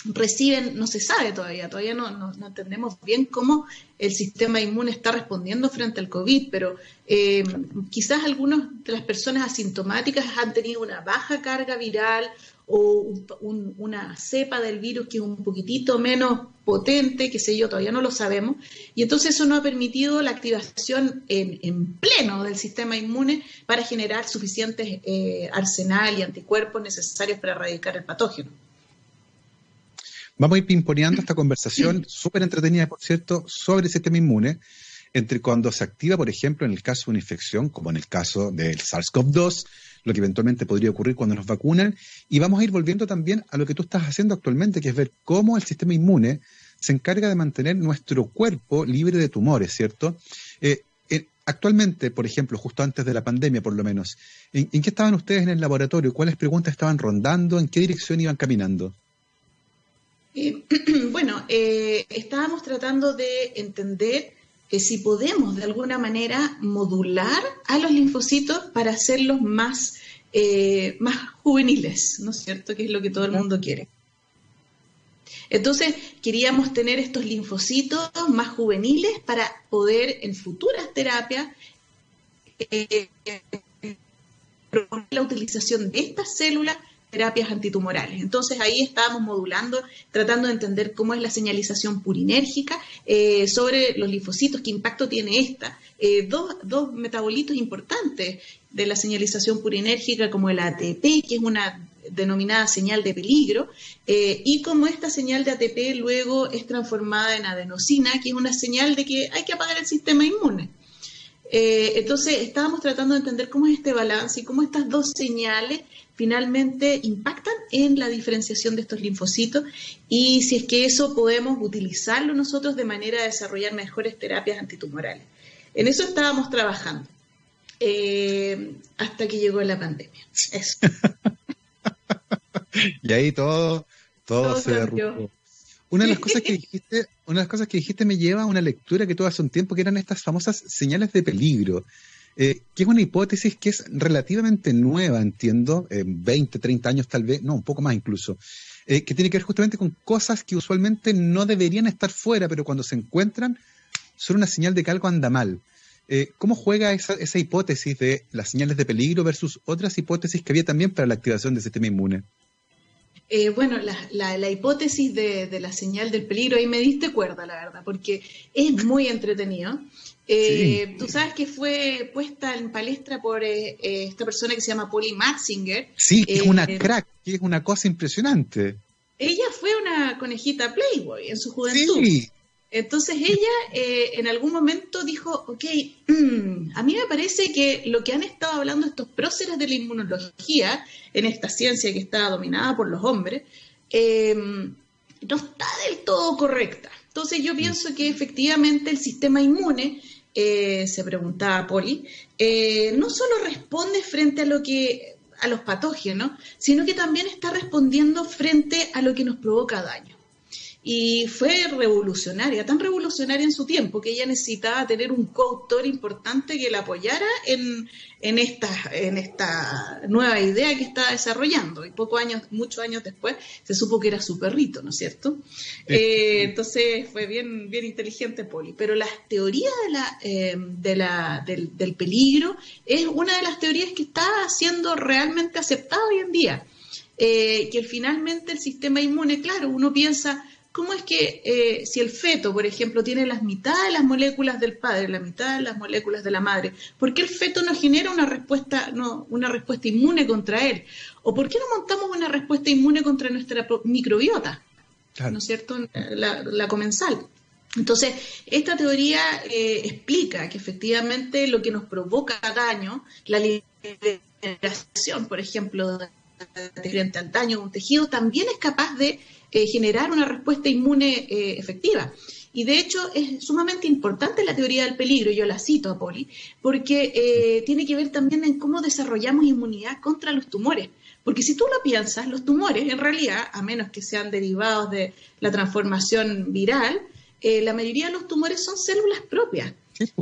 reciben, no se sabe todavía, todavía no, entendemos bien cómo el sistema inmune está respondiendo frente al COVID, pero eh, quizás algunas de las personas asintomáticas han tenido una baja carga viral o una cepa del virus que es un poquitito menos potente, qué sé yo, todavía no lo sabemos, y entonces eso no ha permitido la activación en, pleno del sistema inmune para generar suficientes eh, arsenal y anticuerpos necesarios para erradicar el patógeno. Vamos a ir pimponeando esta conversación, <clears throat> súper entretenida, por cierto, sobre el sistema inmune, entre cuando se activa, por ejemplo, en el caso de una infección, como en el caso del SARS-CoV-2, lo que eventualmente podría ocurrir cuando nos vacunan, y vamos a ir volviendo también a lo que tú estás haciendo actualmente, que es ver cómo el sistema inmune se encarga de mantener nuestro cuerpo libre de tumores, ¿cierto? Eh, eh, actualmente, por ejemplo, justo antes de la pandemia por lo menos, ¿en, ¿en, qué estaban ustedes en el laboratorio? ¿Cuáles preguntas estaban rondando? ¿En qué dirección iban caminando? Eh, <clears throat> bueno, eh, estábamos tratando de entender que si podemos de alguna manera modular a los linfocitos para hacerlos más, eh, más juveniles, ¿no es cierto? Que es lo que todo el mundo quiere. Entonces, queríamos tener estos linfocitos más juveniles para poder en futuras terapias la utilización de estas células terapias antitumorales. Entonces ahí estábamos modulando, tratando de entender cómo es la señalización purinérgica eh, sobre los linfocitos, qué impacto tiene esta. Eh, dos, metabolitos importantes de la señalización purinérgica como el ATP, que es una denominada señal de peligro, eh, y cómo esta señal de ATP luego es transformada en adenosina, que es una señal de que hay que apagar el sistema inmune. entonces, estábamos tratando de entender cómo es este balance y cómo estas dos señales finalmente impactan en la diferenciación de estos linfocitos y si es que eso podemos utilizarlo nosotros de manera de desarrollar mejores terapias antitumorales. En eso estábamos trabajando eh, hasta que llegó la pandemia. <laughs> y ahí todo, todo, se derrumbó. Una de las <laughs> cosas que dijiste, una de las cosas que dijiste me lleva a una lectura que tuve hace un tiempo que eran estas famosas señales de peligro. Eh, que es una hipótesis que es relativamente nueva, entiendo, 20, 30 años tal vez, no, un poco más incluso, eh, que tiene que ver justamente con cosas que usualmente no deberían estar fuera, pero cuando se encuentran son una señal de que algo anda mal. Eh, ¿Cómo juega esa, hipótesis de las señales de peligro versus otras hipótesis que había también para la activación del sistema inmune? bueno, la, hipótesis de, de, la señal del peligro, ahí me diste cuerda, la verdad, porque es muy entretenido. Eh, tú sabes que fue puesta en palestra por eh, eh, esta persona que se llama Polly Matzinger. Sí, es una crack, es una cosa impresionante. Ella fue una conejita Playboy en su juventud. Sí. Entonces ella eh, en algún momento dijo, ok, mm, a mí me parece que lo que han estado hablando estos próceres de la inmunología en esta ciencia que está dominada por los hombres, eh, no está del todo correcta. Entonces yo pienso que efectivamente el sistema inmune, eh, se preguntaba Poli, no solo responde frente a lo que a los patógenos, sino que también está respondiendo frente a lo que nos provoca daño y fue revolucionaria, tan revolucionaria en su tiempo que ella necesitaba tener un coautor importante que la apoyara en, en, esta, en esta nueva idea que estaba desarrollando. Y pocos años, muchos años después, se supo que era su perrito, ¿no es cierto? Eh, entonces fue bien, bien inteligente Poli. Pero la teoría de la, eh, de la, del, del peligro es una de las teorías que está siendo realmente aceptada hoy en día. Eh, que finalmente el sistema inmune, claro, uno piensa, ¿Cómo es que eh, si el feto, por ejemplo, tiene las mitad de las moléculas del padre, la mitad de las moléculas de la madre, ¿por qué el feto no genera una respuesta, no, una respuesta inmune contra él? ¿O por qué no montamos una respuesta inmune contra nuestra microbiota? ¿No es cierto? La, comensal. Entonces, esta teoría eh, explica que efectivamente lo que nos provoca daño, la liberación, por ejemplo, frente al daño un tejido, también es capaz de eh, generar una respuesta inmune eh, efectiva. Y de hecho es sumamente importante la teoría del peligro, yo la cito a Poli, porque eh, tiene que ver también en cómo desarrollamos inmunidad contra los tumores. Porque si tú lo piensas, los tumores en realidad, a menos que sean derivados de la transformación viral, la mayoría de los tumores son células propias,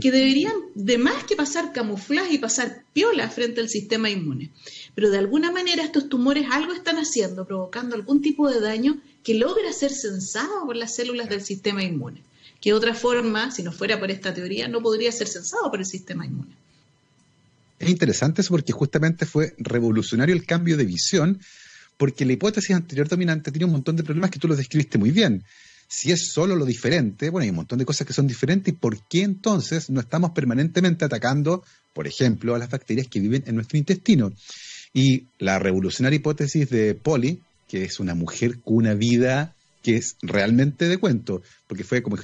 que deberían de más que pasar camuflaje y pasar piola frente al sistema inmune. Pero de alguna manera estos tumores algo están haciendo, provocando algún tipo de daño que logra ser censado por las células del sistema inmune, que de otra forma, si no fuera por esta teoría, no podría ser censado por el sistema inmune. Es interesante eso porque justamente fue revolucionario el cambio de visión, porque la hipótesis anterior dominante tiene un montón de problemas que tú los describiste muy bien. Si es solo lo diferente, bueno, hay un montón de cosas que son diferentes y por qué entonces no estamos permanentemente atacando, por ejemplo, a las bacterias que viven en nuestro intestino. Y la revolucionaria hipótesis de Polly que es una mujer con una vida que es realmente de cuento, porque fue, como,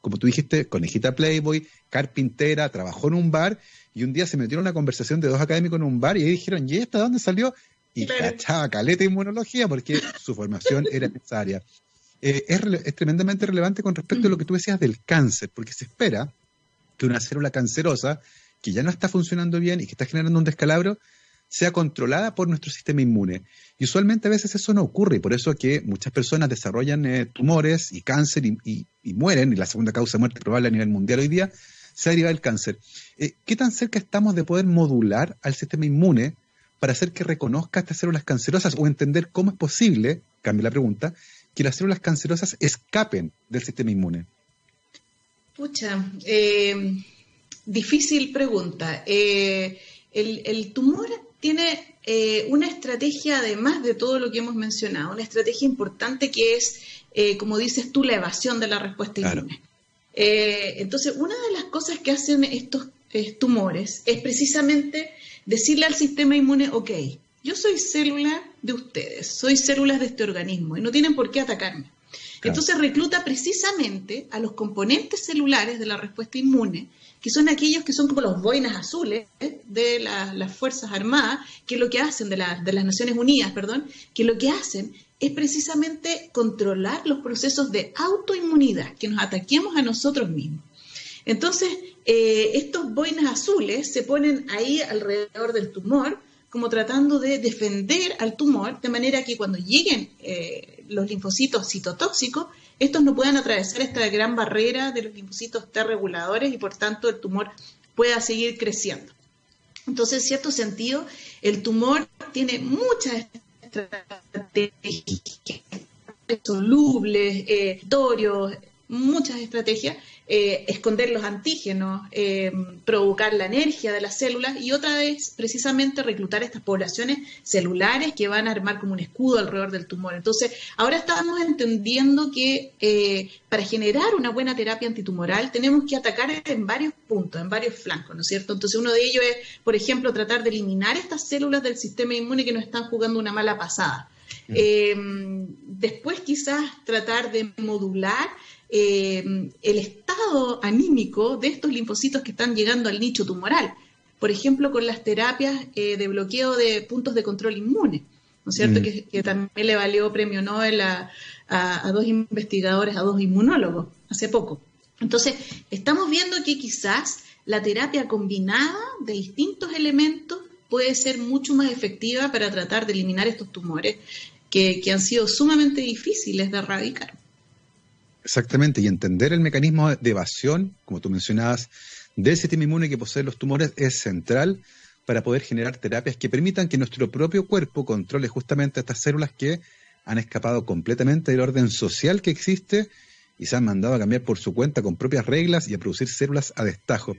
como tú dijiste, conejita Playboy, carpintera, trabajó en un bar y un día se metió en una conversación de dos académicos en un bar y ahí dijeron, ¿y esta dónde salió? Y cachaba caleta inmunología porque su formación era necesaria. Eh, es, es, tremendamente relevante con respecto a lo que tú decías del cáncer, porque se espera que una célula cancerosa que ya no está funcionando bien y que está generando un descalabro, sea controlada por nuestro sistema inmune. Y usualmente a veces eso no ocurre y por eso que muchas personas desarrollan eh, tumores y cáncer y, mueren, y la segunda causa de muerte probable a nivel mundial hoy día se deriva del cáncer. Eh, ¿Qué tan cerca estamos de poder modular al sistema inmune para hacer que reconozca estas células cancerosas o entender cómo es posible, cambia la pregunta, que las células cancerosas escapen del sistema inmune? Pucha, eh, difícil pregunta. el, el tumor tiene eh, una estrategia, además de todo lo que hemos mencionado, una estrategia importante que es, eh, como dices tú, la evasión de la respuesta inmune. Eh, entonces, una de las cosas que hacen estos tumores es precisamente decirle al sistema inmune, ok, yo soy célula de ustedes, soy células de este organismo y no tienen por qué atacarme. Entonces recluta precisamente a los componentes celulares de la respuesta inmune que son aquellos que son como los boinas azules de las Fuerzas Armadas, que lo que hacen, de, de las Naciones Unidas, perdón, que lo que hacen es precisamente controlar los procesos de autoinmunidad, que nos ataquemos a nosotros mismos. Entonces, eh, estos boinas azules se ponen ahí alrededor del tumor, como tratando de defender al tumor, de manera que cuando lleguen eh, los linfocitos citotóxicos, estos no puedan atravesar esta gran barrera de los linfocitos T reguladores y por tanto el tumor pueda seguir creciendo. Entonces, en cierto sentido, el tumor tiene muchas estrategias solubles, eh, muchas estrategias eh, esconder los antígenos, eh, provocar la energía de las células y otra vez precisamente reclutar estas poblaciones celulares que van a armar como un escudo alrededor del tumor. Entonces, ahora estamos entendiendo que eh, para generar una buena terapia antitumoral tenemos que atacar en varios puntos, en varios flancos, ¿no es cierto? Entonces, uno de ellos es, por ejemplo, tratar de eliminar estas células del sistema inmune que nos están jugando una mala pasada Mm. Después quizás tratar de modular em, el estado anímico de estos linfocitos que están llegando al nicho tumoral. Por ejemplo, con las terapias eh, de bloqueo de puntos de control inmune, ¿no es cierto? Mm. Que, también le valió premio Nobel a, a dos investigadores, a dos inmunólogos, hace poco. Entonces, estamos viendo que quizás la terapia combinada de distintos elementos puede ser mucho más efectiva para tratar de eliminar estos tumores que, han sido sumamente difíciles de erradicar. Exactamente, y entender el mecanismo de evasión, como tú mencionabas, del sistema inmune que posee los tumores es central para poder generar terapias que permitan que nuestro propio cuerpo controle justamente estas células que han escapado completamente del orden social que existe y se han mandado a cambiar por su cuenta con propias reglas y a producir células a destajo.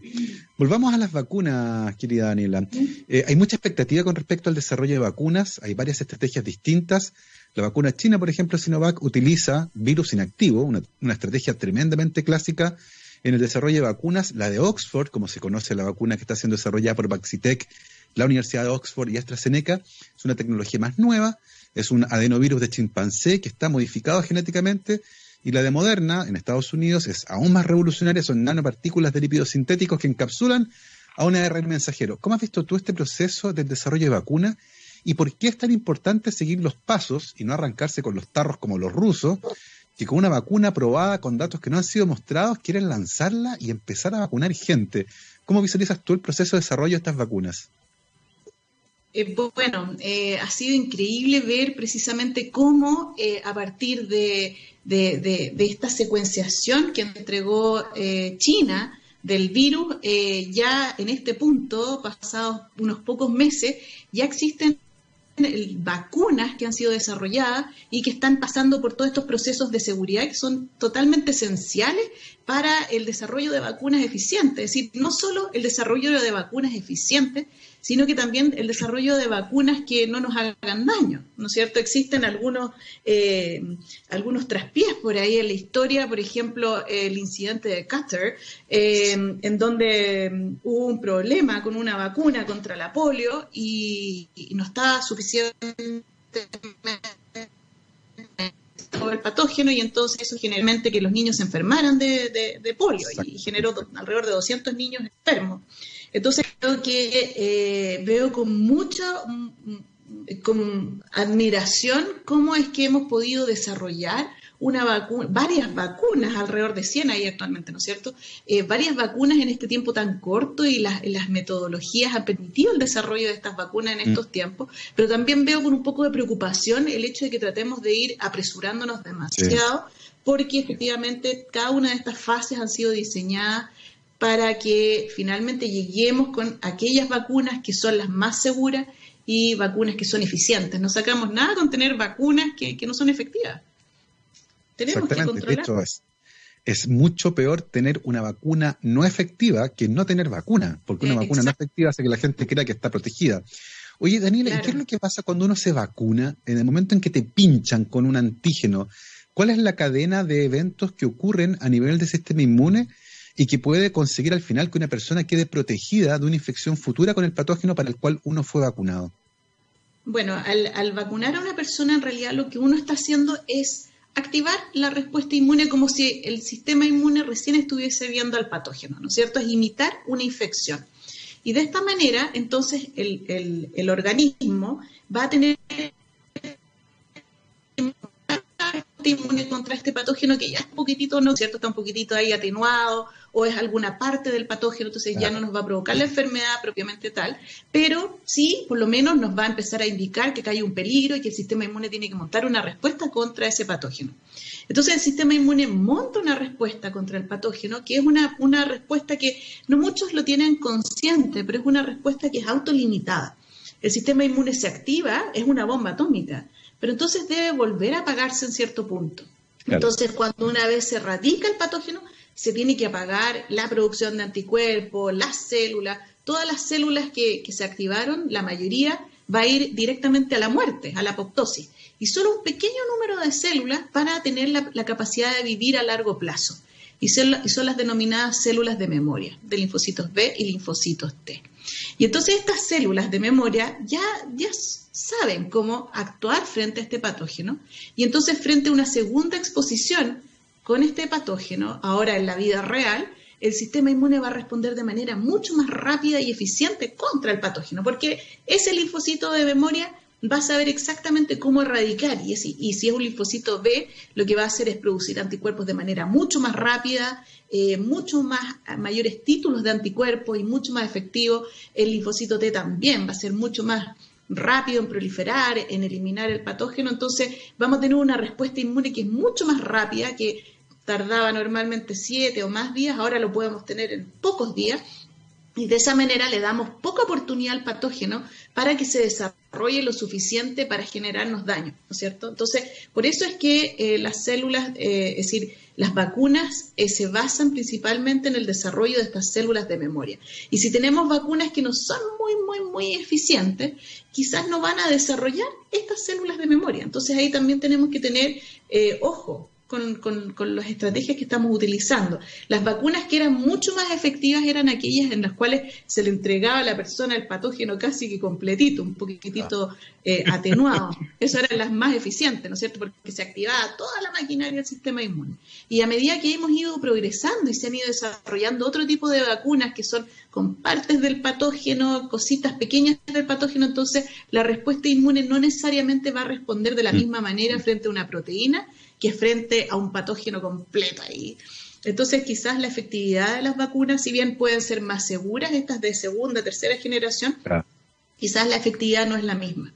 Volvamos a las vacunas, querida Daniela. Eh, hay mucha expectativa con respecto al desarrollo de vacunas, hay varias estrategias distintas. La vacuna china, por ejemplo, Sinovac, utiliza virus inactivo, una, estrategia tremendamente clásica en el desarrollo de vacunas. La de Oxford, como se conoce la vacuna que está siendo desarrollada por Vaxitec, la Universidad de Oxford y AstraZeneca, es una tecnología más nueva, es un adenovirus de chimpancé que está modificado genéticamente y la de Moderna, en Estados Unidos, es aún más revolucionaria, son nanopartículas de lípidos sintéticos que encapsulan a un ARN mensajero. ¿Cómo has visto tú este proceso del desarrollo de vacuna? ¿Y por qué es tan importante seguir los pasos y no arrancarse con los tarros como los rusos, que con una vacuna aprobada con datos que no han sido mostrados quieren lanzarla y empezar a vacunar gente? ¿Cómo visualizas tú el proceso de desarrollo de estas vacunas? Eh, bueno, eh, ha sido increíble ver precisamente cómo eh, a partir de, esta secuenciación que entregó China del virus, ya en este punto, pasados unos pocos meses, ya existen vacunas que han sido desarrolladas y que están pasando por todos estos procesos de seguridad que son totalmente esenciales para el desarrollo de vacunas eficientes. Es decir, no solo el desarrollo de vacunas eficientes, sino que también el desarrollo de vacunas que no nos hagan daño, ¿no es cierto? Existen algunos, eh, algunos traspiés por ahí en la historia, por ejemplo, el incidente de Qatar, eh, en donde mm, hubo un problema con una vacuna contra la polio y, no estaba suficientemente el patógeno y entonces eso generalmente que los niños se enfermaran de, de polio y generó alrededor de 200 niños enfermos. Entonces creo que eh, veo con mucha con admiración cómo es que hemos podido desarrollar una vacuna, varias vacunas, alrededor de 100 ahí actualmente, ¿no es cierto? Eh, varias vacunas en este tiempo tan corto y las, metodologías han permitido el desarrollo de estas vacunas en mm. estos tiempos, pero también veo con un poco de preocupación el hecho de que tratemos de ir apresurándonos demasiado, porque efectivamente cada una de estas fases han sido diseñadas para que finalmente lleguemos con aquellas vacunas que son las más seguras y vacunas que son eficientes. No sacamos nada con tener vacunas que, no son efectivas. Tenemos que controlar. De es, es, mucho peor tener una vacuna no efectiva que no tener vacuna, porque una eh, vacuna no efectiva hace que la gente crea que está protegida. Oye, Daniela, qué es lo que pasa cuando uno se vacuna? En el momento en que te pinchan con un antígeno, ¿cuál es la cadena de eventos que ocurren a nivel del sistema inmune y que puede conseguir al final que una persona quede protegida de una infección futura con el patógeno para el cual uno fue vacunado? Bueno, al, vacunar a una persona, en realidad lo que uno está haciendo es activar la respuesta inmune como si el sistema inmune recién estuviese viendo al patógeno, ¿no es cierto? Es imitar una infección. Y de esta manera, entonces, el, el organismo va a tener inmune contra este patógeno que ya es un poquitito, ¿no cierto? Está un poquitito ahí atenuado o es alguna parte del patógeno, entonces ya no nos va a provocar la enfermedad propiamente tal, pero sí, por lo menos nos va a empezar a indicar que hay un peligro y que el sistema inmune tiene que montar una respuesta contra ese patógeno. Entonces el sistema inmune monta una respuesta contra el patógeno, que es una, una respuesta que no muchos lo tienen consciente, pero es una respuesta que es autolimitada. El sistema inmune se activa, es una bomba atómica pero entonces debe volver a apagarse en cierto punto. Entonces, cuando una vez se radica el patógeno, se tiene que apagar la producción de anticuerpos, las células, todas las células que, se activaron, la mayoría va a ir directamente a la muerte, a la apoptosis. Y solo un pequeño número de células van a tener la, capacidad de vivir a largo plazo. Y son, y son, las denominadas células de memoria, de linfocitos B y linfocitos T. Y entonces estas células de memoria ya, ya saben cómo actuar frente a este patógeno. Y entonces frente a una segunda exposición con este patógeno, ahora en la vida real, el sistema inmune va a responder de manera mucho más rápida y eficiente contra el patógeno, porque ese linfocito de memoria va a saber exactamente cómo erradicar. Y, y si es un linfocito B, lo que va a hacer es producir anticuerpos de manera mucho más rápida, eh, mucho más mayores títulos de anticuerpos y mucho más efectivo. El linfocito T también va a ser mucho más rápido en proliferar, en eliminar el patógeno, entonces vamos a tener una respuesta inmune que es mucho más rápida, que tardaba normalmente siete o más días, ahora lo podemos tener en pocos días y de esa manera le damos poca oportunidad al patógeno para que se desarrolle lo suficiente para generarnos daño, ¿no es cierto? Entonces, por eso es que eh, las células, eh, es decir, las vacunas eh, se basan principalmente en el desarrollo de estas células de memoria. Y si tenemos vacunas que no son muy, muy, muy eficientes, quizás no van a desarrollar estas células de memoria. Entonces ahí también tenemos que tener ojo con, con, las estrategias que estamos utilizando. Las vacunas que eran mucho más efectivas eran aquellas en las cuales se le entregaba a la persona el patógeno casi que completito, un poquitito eh, atenuado. <laughs> Eso eran las más eficientes, ¿no es cierto? Porque se activaba toda la maquinaria del sistema inmune. Y a medida que hemos ido progresando y se han ido desarrollando otro tipo de vacunas que son con partes del patógeno, cositas pequeñas del patógeno, entonces la respuesta inmune no necesariamente va a responder de la mm. misma manera frente a una proteína que frente a un patógeno completo ahí. Entonces, quizás la efectividad de las vacunas, si bien pueden ser más seguras, estas de segunda, tercera generación, quizás la efectividad no es la misma.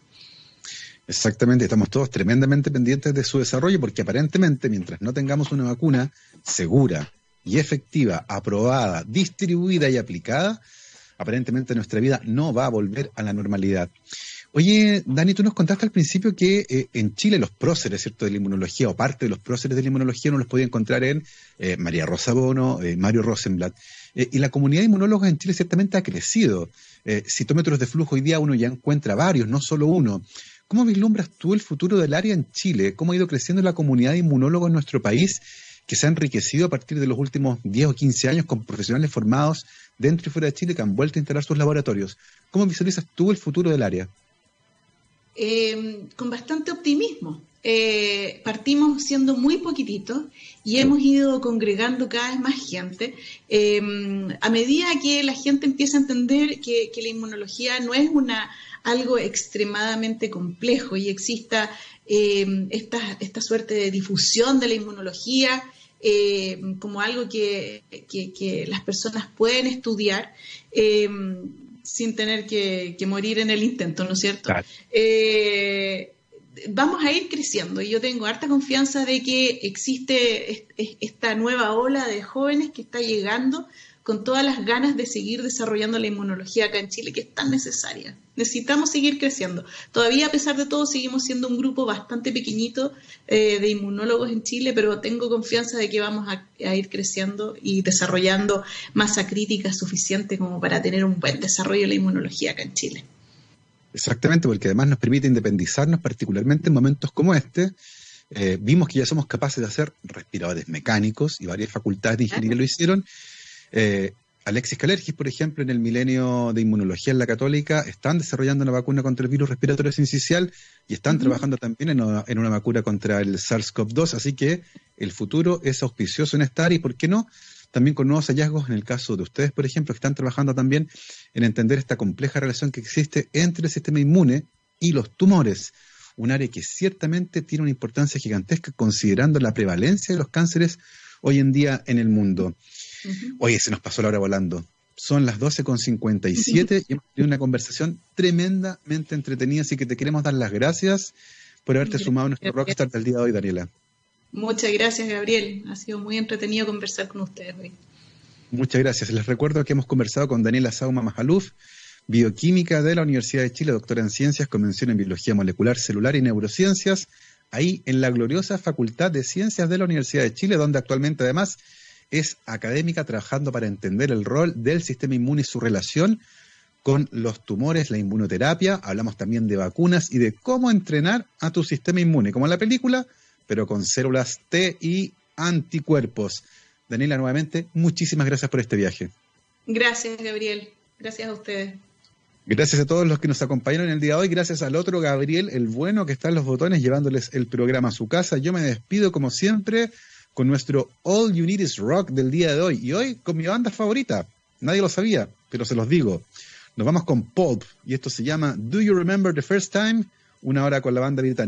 Exactamente, estamos todos tremendamente pendientes de su desarrollo porque aparentemente mientras no tengamos una vacuna segura y efectiva, aprobada, distribuida y aplicada, aparentemente nuestra vida no va a volver a la normalidad. Oye, Dani, tú nos contaste al principio que eh, en Chile los próceres, ¿cierto?, de la inmunología o parte de los próceres de la inmunología no los podía encontrar en eh, María Rosa Bono, eh, Mario Rosenblatt. y la comunidad de inmunólogos en Chile ciertamente ha crecido. citómetros de flujo hoy día uno ya encuentra varios, no solo uno. ¿Cómo vislumbras tú el futuro del área en Chile? ¿Cómo ha ido creciendo la comunidad de inmunólogos en nuestro país que se ha enriquecido a partir de los últimos 10 o 15 años con profesionales formados dentro y fuera de Chile que han vuelto a instalar sus laboratorios? ¿Cómo visualizas tú el futuro del área? Eh, con bastante optimismo. Eh, partimos siendo muy poquititos y hemos ido congregando cada vez más gente. Eh, a medida que la gente empieza a entender que, la inmunología no es una, algo extremadamente complejo y exista esta, esta, suerte de difusión de la inmunología como algo que, que, las personas pueden estudiar, sin tener que, morir en el intento, ¿no es cierto? Eh, vamos a ir creciendo y yo tengo harta confianza de que existe esta nueva ola de jóvenes que está llegando con todas las ganas de seguir desarrollando la inmunología acá en Chile, que es tan necesaria. Necesitamos seguir creciendo. Todavía, a pesar de todo, seguimos siendo un grupo bastante pequeñito eh, de inmunólogos en Chile, pero tengo confianza de que vamos a, ir creciendo y desarrollando masa crítica suficiente como para tener un buen desarrollo de la inmunología acá en Chile. Exactamente, porque además nos permite independizarnos, particularmente en momentos como este. Eh, vimos que ya somos capaces de hacer respiradores mecánicos y varias facultades de ingeniería lo hicieron eh, Alexis Calergis, por ejemplo, en el milenio de inmunología en la Católica, están desarrollando una vacuna contra el virus respiratorio sincicial y están trabajando también en una, vacuna contra el SARS-CoV-2. Así que el futuro es auspicioso en esta área y, ¿por qué no? También con nuevos hallazgos en el caso de ustedes, por ejemplo, que están trabajando también en entender esta compleja relación que existe entre el sistema inmune y los tumores. Un área que ciertamente tiene una importancia gigantesca considerando la prevalencia de los cánceres hoy en día en el mundo. Oye, se nos pasó la hora volando. Son las 12.57 <laughs> y hemos tenido una conversación tremendamente entretenida, así que te queremos dar las gracias por haberte sumado a nuestro Rockstar del día de hoy, Daniela. Muchas gracias, Gabriel. Ha sido muy entretenido conversar con ustedes hoy. Muchas gracias. Les recuerdo que hemos conversado con Daniela Sauma Majaluf, bioquímica de la Universidad de Chile, doctora en ciencias, convención en biología molecular, celular y neurociencias, ahí en la gloriosa Facultad de Ciencias de la Universidad de Chile, donde actualmente además es académica trabajando para entender el rol del sistema inmune y su relación con los tumores, la inmunoterapia, hablamos también de vacunas y de cómo entrenar a tu sistema inmune, como en la película, pero con células T y anticuerpos. Daniela, nuevamente, muchísimas gracias por este viaje. Gracias, Gabriel. Gracias a ustedes. Gracias a todos los que nos acompañaron el día de hoy. Gracias al otro Gabriel, el bueno, que está en los botones llevándoles el programa a su casa. Yo me despido, como siempre, con nuestro All You Need Is Rock del día de hoy. Y hoy con mi banda favorita. Nadie lo sabía, pero se los digo. Nos vamos con Pulp y esto se llama Do You Remember the First Time? Una hora con la banda británica.